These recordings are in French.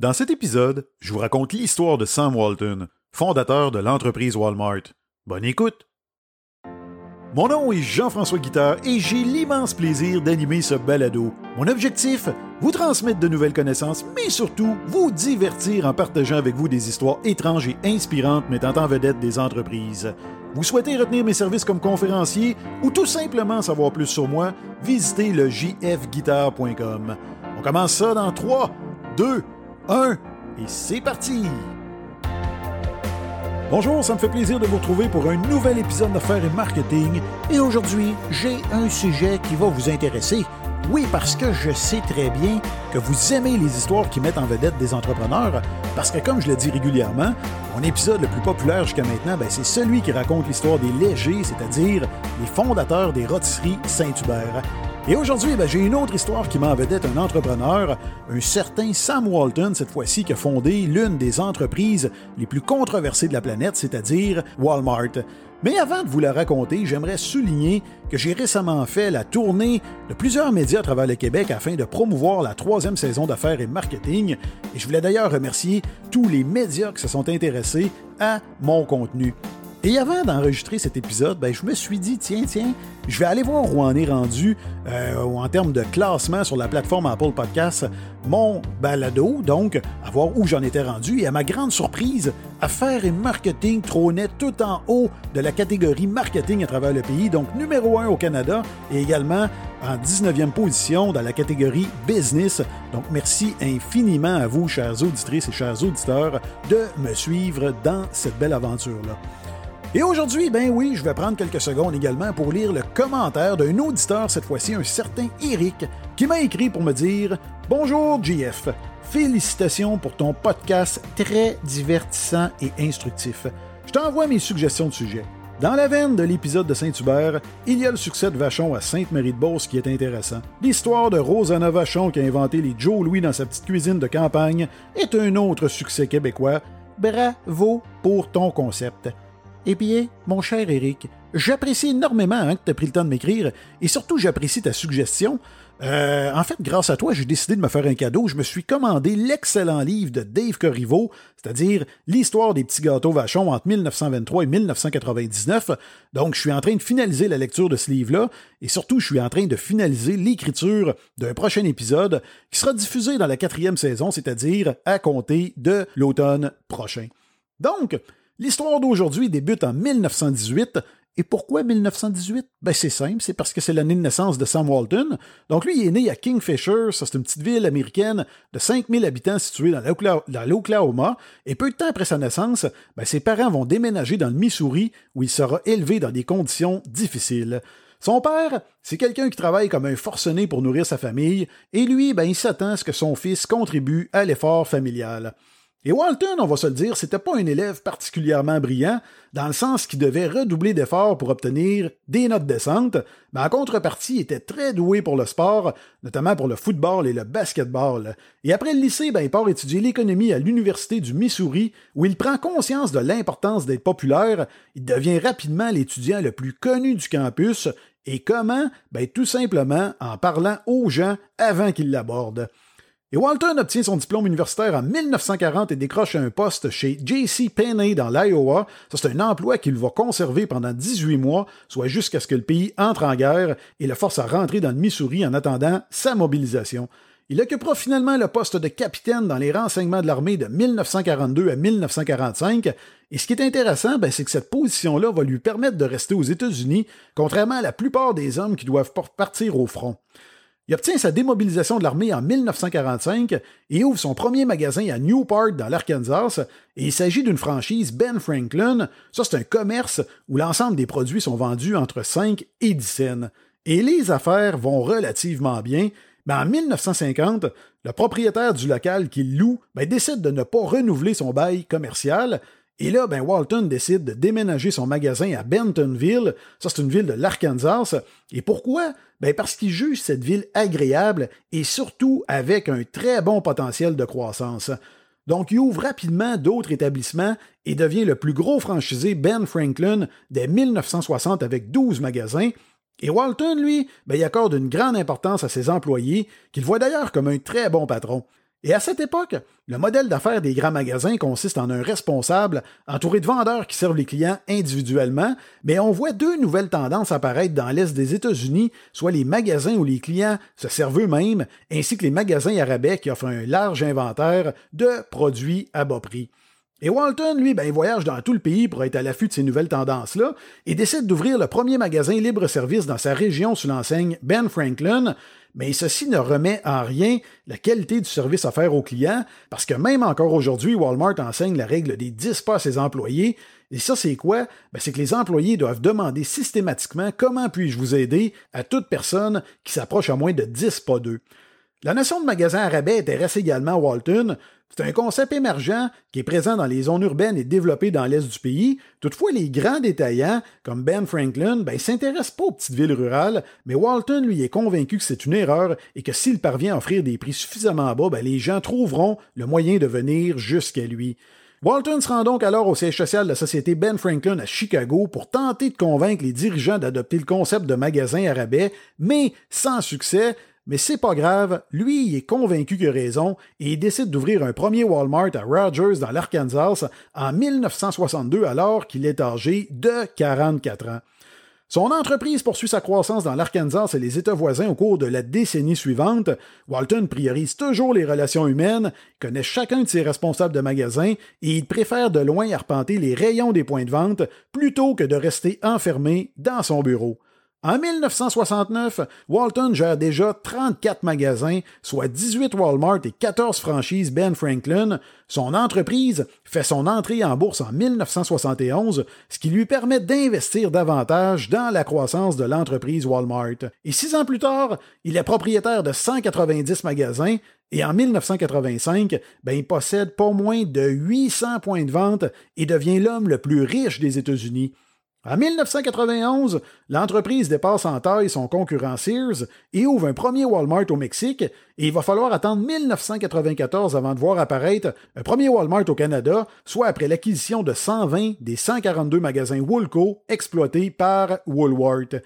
Dans cet épisode, je vous raconte l'histoire de Sam Walton, fondateur de l'entreprise Walmart. Bonne écoute! Mon nom est Jean-François Guitard et j'ai l'immense plaisir d'animer ce balado. Mon objectif, vous transmettre de nouvelles connaissances, mais surtout vous divertir en partageant avec vous des histoires étranges et inspirantes mettant en vedette des entreprises. Vous souhaitez retenir mes services comme conférencier ou tout simplement savoir plus sur moi, visitez le jfguitar.com. On commence ça dans 3, 2, 1 et c'est parti! Bonjour, ça me fait plaisir de vous retrouver pour un nouvel épisode d'affaires et marketing. Et aujourd'hui, j'ai un sujet qui va vous intéresser. Oui, parce que je sais très bien que vous aimez les histoires qui mettent en vedette des entrepreneurs, parce que comme je le dis régulièrement, mon épisode le plus populaire jusqu'à maintenant, ben, c'est celui qui raconte l'histoire des légers, c'est-à-dire les fondateurs des rôtisseries Saint-Hubert. Et aujourd'hui, ben, j'ai une autre histoire qui m'en vedette un entrepreneur, un certain Sam Walton, cette fois-ci, qui a fondé l'une des entreprises les plus controversées de la planète, c'est-à-dire Walmart. Mais avant de vous la raconter, j'aimerais souligner que j'ai récemment fait la tournée de plusieurs médias à travers le Québec afin de promouvoir la troisième saison d'affaires et marketing. Et je voulais d'ailleurs remercier tous les médias qui se sont intéressés à mon contenu. Et avant d'enregistrer cet épisode, ben, je me suis dit, tiens, tiens, je vais aller voir où en est rendu euh, en termes de classement sur la plateforme Apple Podcast mon balado, donc à voir où j'en étais rendu. Et à ma grande surprise, Affaires et marketing trônait tout en haut de la catégorie marketing à travers le pays, donc numéro 1 au Canada et également en 19e position dans la catégorie business. Donc merci infiniment à vous, chers auditrices et chers auditeurs, de me suivre dans cette belle aventure-là. Et aujourd'hui, ben oui, je vais prendre quelques secondes également pour lire le commentaire d'un auditeur, cette fois-ci un certain Eric, qui m'a écrit pour me dire Bonjour JF, félicitations pour ton podcast très divertissant et instructif. Je t'envoie mes suggestions de sujets. Dans la veine de l'épisode de Saint-Hubert, il y a le succès de Vachon à Sainte-Marie-de-Beauce qui est intéressant. L'histoire de Rosanna Vachon qui a inventé les Joe Louis dans sa petite cuisine de campagne est un autre succès québécois. Bravo pour ton concept. Eh bien, mon cher Eric, j'apprécie énormément hein, que tu aies pris le temps de m'écrire et surtout j'apprécie ta suggestion. Euh, en fait, grâce à toi, j'ai décidé de me faire un cadeau. Je me suis commandé l'excellent livre de Dave Corriveau, c'est-à-dire l'histoire des petits gâteaux vachons entre 1923 et 1999. Donc, je suis en train de finaliser la lecture de ce livre-là et surtout, je suis en train de finaliser l'écriture d'un prochain épisode qui sera diffusé dans la quatrième saison, c'est-à-dire à compter de l'automne prochain. Donc, L'histoire d'aujourd'hui débute en 1918. Et pourquoi 1918? Ben c'est simple, c'est parce que c'est l'année de naissance de Sam Walton. Donc lui, il est né à Kingfisher, ça c'est une petite ville américaine de 5000 habitants située dans l'Oklahoma. Et peu de temps après sa naissance, ben, ses parents vont déménager dans le Missouri où il sera élevé dans des conditions difficiles. Son père, c'est quelqu'un qui travaille comme un forcené pour nourrir sa famille, et lui, ben, il s'attend à ce que son fils contribue à l'effort familial. Et Walton, on va se le dire, c'était pas un élève particulièrement brillant, dans le sens qu'il devait redoubler d'efforts pour obtenir des notes décentes, mais en contrepartie, il était très doué pour le sport, notamment pour le football et le basketball. Et après le lycée, ben, il part étudier l'économie à l'Université du Missouri, où il prend conscience de l'importance d'être populaire, il devient rapidement l'étudiant le plus connu du campus, et comment? Ben, tout simplement en parlant aux gens avant qu'ils l'abordent. Et Walton obtient son diplôme universitaire en 1940 et décroche un poste chez J.C. Penney dans l'Iowa. Ça, c'est un emploi qu'il va conserver pendant 18 mois, soit jusqu'à ce que le pays entre en guerre et le force à rentrer dans le Missouri en attendant sa mobilisation. Il occupera finalement le poste de capitaine dans les renseignements de l'armée de 1942 à 1945. Et ce qui est intéressant, ben, c'est que cette position-là va lui permettre de rester aux États-Unis, contrairement à la plupart des hommes qui doivent partir au front. Il obtient sa démobilisation de l'armée en 1945 et ouvre son premier magasin à Newport dans l'Arkansas. Il s'agit d'une franchise Ben Franklin. Ça, c'est un commerce où l'ensemble des produits sont vendus entre 5 et 10 cents. Et les affaires vont relativement bien. Mais en 1950, le propriétaire du local qu'il loue ben, décide de ne pas renouveler son bail commercial et là, ben, Walton décide de déménager son magasin à Bentonville. Ça, c'est une ville de l'Arkansas. Et pourquoi? Ben, parce qu'il juge cette ville agréable et surtout avec un très bon potentiel de croissance. Donc, il ouvre rapidement d'autres établissements et devient le plus gros franchisé Ben Franklin dès 1960 avec 12 magasins. Et Walton, lui, ben, il accorde une grande importance à ses employés, qu'il voit d'ailleurs comme un très bon patron. Et à cette époque, le modèle d'affaires des grands magasins consiste en un responsable entouré de vendeurs qui servent les clients individuellement, mais on voit deux nouvelles tendances apparaître dans l'Est des États-Unis, soit les magasins où les clients se servent eux-mêmes, ainsi que les magasins arabais qui offrent un large inventaire de produits à bas prix. Et Walton, lui, ben, il voyage dans tout le pays pour être à l'affût de ces nouvelles tendances-là et décide d'ouvrir le premier magasin libre-service dans sa région sous l'enseigne Ben Franklin, mais ceci ne remet en rien la qualité du service offert aux clients, parce que même encore aujourd'hui, Walmart enseigne la règle des 10 pas à ses employés. Et ça, c'est quoi? Ben, c'est que les employés doivent demander systématiquement comment puis-je vous aider à toute personne qui s'approche à moins de 10 pas d'eux. La notion de magasin à rabais intéresse également Walton, c'est un concept émergent qui est présent dans les zones urbaines et développé dans l'est du pays. Toutefois, les grands détaillants, comme Ben Franklin, ben, s'intéressent pas aux petites villes rurales, mais Walton, lui, est convaincu que c'est une erreur et que s'il parvient à offrir des prix suffisamment bas, ben, les gens trouveront le moyen de venir jusqu'à lui. Walton se rend donc alors au siège social de la société Ben Franklin à Chicago pour tenter de convaincre les dirigeants d'adopter le concept de magasin à rabais, mais sans succès, mais c'est pas grave, lui, est convaincu qu'il a raison et décide d'ouvrir un premier Walmart à Rogers dans l'Arkansas en 1962 alors qu'il est âgé de 44 ans. Son entreprise poursuit sa croissance dans l'Arkansas et les États voisins au cours de la décennie suivante. Walton priorise toujours les relations humaines, connaît chacun de ses responsables de magasins et il préfère de loin arpenter les rayons des points de vente plutôt que de rester enfermé dans son bureau. En 1969, Walton gère déjà 34 magasins, soit 18 Walmart et 14 franchises Ben Franklin. Son entreprise fait son entrée en bourse en 1971, ce qui lui permet d'investir davantage dans la croissance de l'entreprise Walmart. Et six ans plus tard, il est propriétaire de 190 magasins et en 1985, ben, il possède pas moins de 800 points de vente et devient l'homme le plus riche des États-Unis. En 1991, l'entreprise dépasse en taille son concurrent Sears et ouvre un premier Walmart au Mexique, et il va falloir attendre 1994 avant de voir apparaître un premier Walmart au Canada, soit après l'acquisition de 120 des 142 magasins Woolco exploités par Woolworth.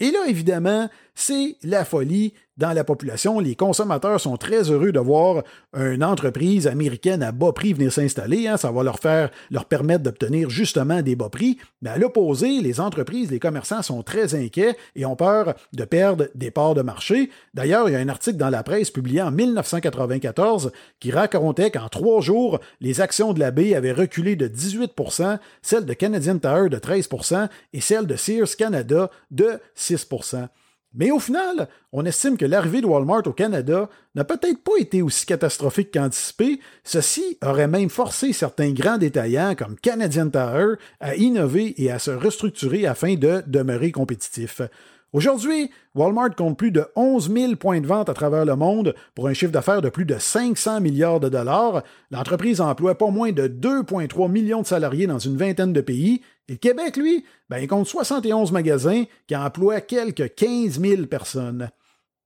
Et là, évidemment, c'est la folie dans la population. Les consommateurs sont très heureux de voir une entreprise américaine à bas prix venir s'installer. Hein. Ça va leur faire, leur permettre d'obtenir justement des bas prix. Mais à l'opposé, les entreprises, les commerçants sont très inquiets et ont peur de perdre des parts de marché. D'ailleurs, il y a un article dans la presse publié en 1994 qui racontait qu'en trois jours, les actions de la baie avaient reculé de 18% celles de Canadian Tire de 13% et celles de Sears Canada de 6 mais au final, on estime que l'arrivée de Walmart au Canada n'a peut-être pas été aussi catastrophique qu'anticipé. Ceci aurait même forcé certains grands détaillants comme Canadian Tire à innover et à se restructurer afin de demeurer compétitifs. Aujourd'hui, Walmart compte plus de 11 000 points de vente à travers le monde pour un chiffre d'affaires de plus de 500 milliards de dollars. L'entreprise emploie pas moins de 2,3 millions de salariés dans une vingtaine de pays. Et le Québec, lui, ben, compte 71 magasins qui emploient quelques 15 000 personnes.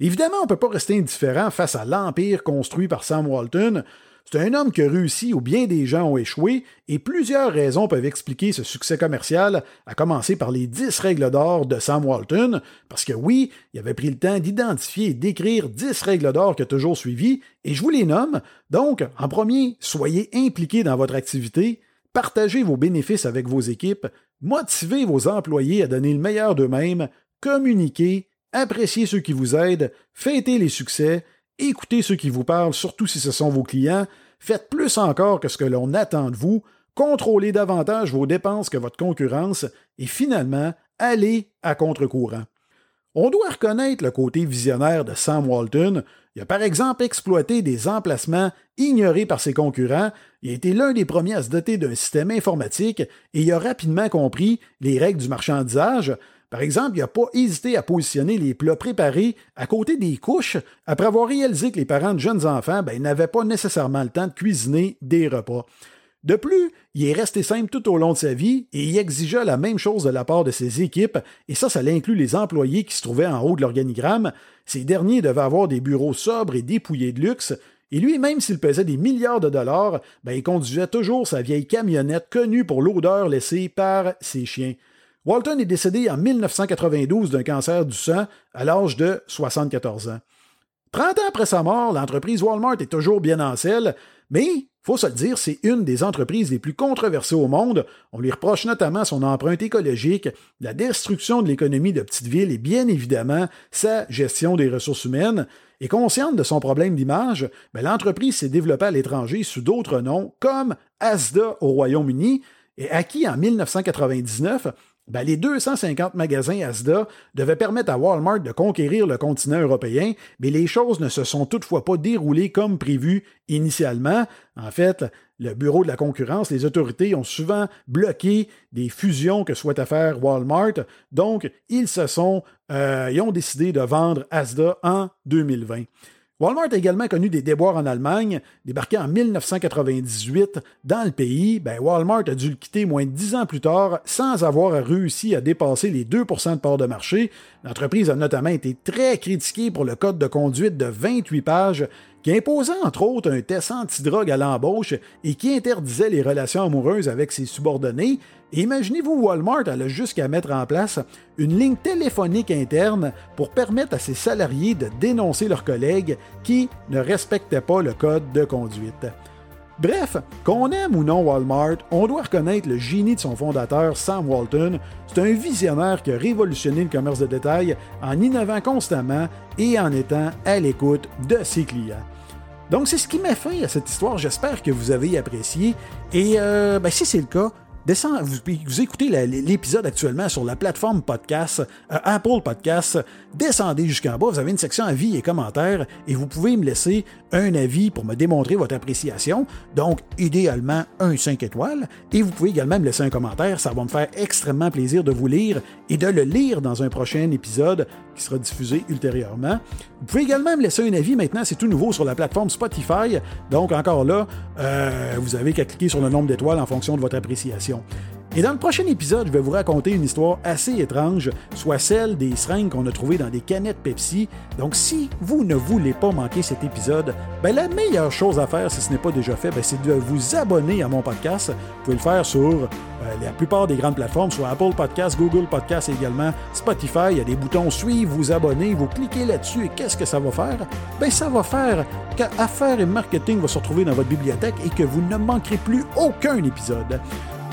Évidemment, on ne peut pas rester indifférent face à l'empire construit par Sam Walton. C'est un homme qui a réussi où bien des gens ont échoué, et plusieurs raisons peuvent expliquer ce succès commercial, à commencer par les 10 règles d'or de Sam Walton, parce que oui, il avait pris le temps d'identifier et d'écrire 10 règles d'or a toujours suivies, et je vous les nomme. Donc, en premier, soyez impliqués dans votre activité, partagez vos bénéfices avec vos équipes, motivez vos employés à donner le meilleur d'eux-mêmes, communiquez, appréciez ceux qui vous aident, fêtez les succès, écoutez ceux qui vous parlent, surtout si ce sont vos clients, faites plus encore que ce que l'on attend de vous, contrôlez davantage vos dépenses que votre concurrence, et finalement, allez à contre-courant. On doit reconnaître le côté visionnaire de Sam Walton. Il a par exemple exploité des emplacements ignorés par ses concurrents, il a été l'un des premiers à se doter d'un système informatique et il a rapidement compris les règles du marchandisage, par exemple, il n'a pas hésité à positionner les plats préparés à côté des couches après avoir réalisé que les parents de jeunes enfants ben, n'avaient pas nécessairement le temps de cuisiner des repas. De plus, il est resté simple tout au long de sa vie et il exigea la même chose de la part de ses équipes, et ça, ça inclut les employés qui se trouvaient en haut de l'organigramme. Ces derniers devaient avoir des bureaux sobres et dépouillés de luxe, et lui, même s'il pesait des milliards de dollars, ben, il conduisait toujours sa vieille camionnette connue pour l'odeur laissée par ses chiens. Walton est décédé en 1992 d'un cancer du sang à l'âge de 74 ans. 30 ans après sa mort, l'entreprise Walmart est toujours bien en selle, mais faut se le dire, c'est une des entreprises les plus controversées au monde. On lui reproche notamment son empreinte écologique, la destruction de l'économie de petites villes et bien évidemment sa gestion des ressources humaines. Et consciente de son problème d'image, ben, l'entreprise s'est développée à l'étranger sous d'autres noms, comme Asda au Royaume-Uni, et acquis en 1999, ben, les 250 magasins Asda devaient permettre à Walmart de conquérir le continent européen, mais les choses ne se sont toutefois pas déroulées comme prévu initialement. En fait, le Bureau de la concurrence, les autorités ont souvent bloqué des fusions que souhaitait faire Walmart, donc ils se sont, euh, ils ont décidé de vendre Asda en 2020. Walmart a également connu des déboires en Allemagne. Débarqué en 1998 dans le pays, ben Walmart a dû le quitter moins de dix ans plus tard sans avoir réussi à dépasser les 2% de part de marché. L'entreprise a notamment été très critiquée pour le code de conduite de 28 pages qui imposait entre autres un test antidrogue à l'embauche et qui interdisait les relations amoureuses avec ses subordonnés. imaginez-vous, Walmart a jusqu'à mettre en place une ligne téléphonique interne pour permettre à ses salariés de dénoncer leurs collègues qui ne respectaient pas le code de conduite. Bref, qu'on aime ou non Walmart, on doit reconnaître le génie de son fondateur Sam Walton. C'est un visionnaire qui a révolutionné le commerce de détail en innovant constamment et en étant à l'écoute de ses clients. Donc, c'est ce qui met fin à cette histoire. J'espère que vous avez apprécié. Et euh, ben, si c'est le cas, Vous, écoutez l'épisode actuellement sur la plateforme podcast, euh, Apple Podcast. Descendez jusqu'en bas, vous avez une section avis et commentaires et vous pouvez me laisser un avis pour me démontrer votre appréciation. Donc, idéalement, un 5 étoiles. Et vous pouvez également me laisser un commentaire. Ça va me faire extrêmement plaisir de vous lire et de le lire dans un prochain épisode qui sera diffusé ultérieurement. Vous pouvez également me laisser un avis. Maintenant, c'est tout nouveau sur la plateforme Spotify. Donc, encore là, euh, vous avez qu'à cliquer sur le nombre d'étoiles en fonction de votre appréciation. Et dans le prochain épisode, je vais vous raconter une histoire assez étrange, soit celle des seringues qu'on a trouvées dans des canettes Pepsi. Donc si vous ne voulez pas manquer cet épisode, ben, la meilleure chose à faire, si ce n'est pas déjà fait, ben, c'est de vous abonner à mon podcast. Vous pouvez le faire sur euh, la plupart des grandes plateformes, soit Apple Podcasts, Google Podcasts et également Spotify. Il y a des boutons suivre, vous abonner, vous cliquez là-dessus et qu'est-ce que ça va faire? Ben, ça va faire qu'affaires et marketing va se retrouver dans votre bibliothèque et que vous ne manquerez plus aucun épisode.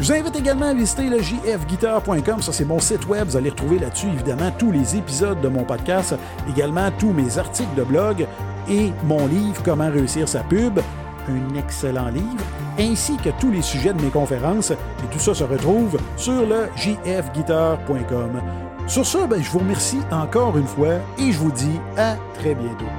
Je vous invite également à visiter le jfguitar.com, ça c'est mon site web, vous allez retrouver là-dessus évidemment tous les épisodes de mon podcast, également tous mes articles de blog et mon livre Comment réussir sa pub, un excellent livre, ainsi que tous les sujets de mes conférences, et tout ça se retrouve sur le jfguitar.com. Sur ce, ben, je vous remercie encore une fois et je vous dis à très bientôt.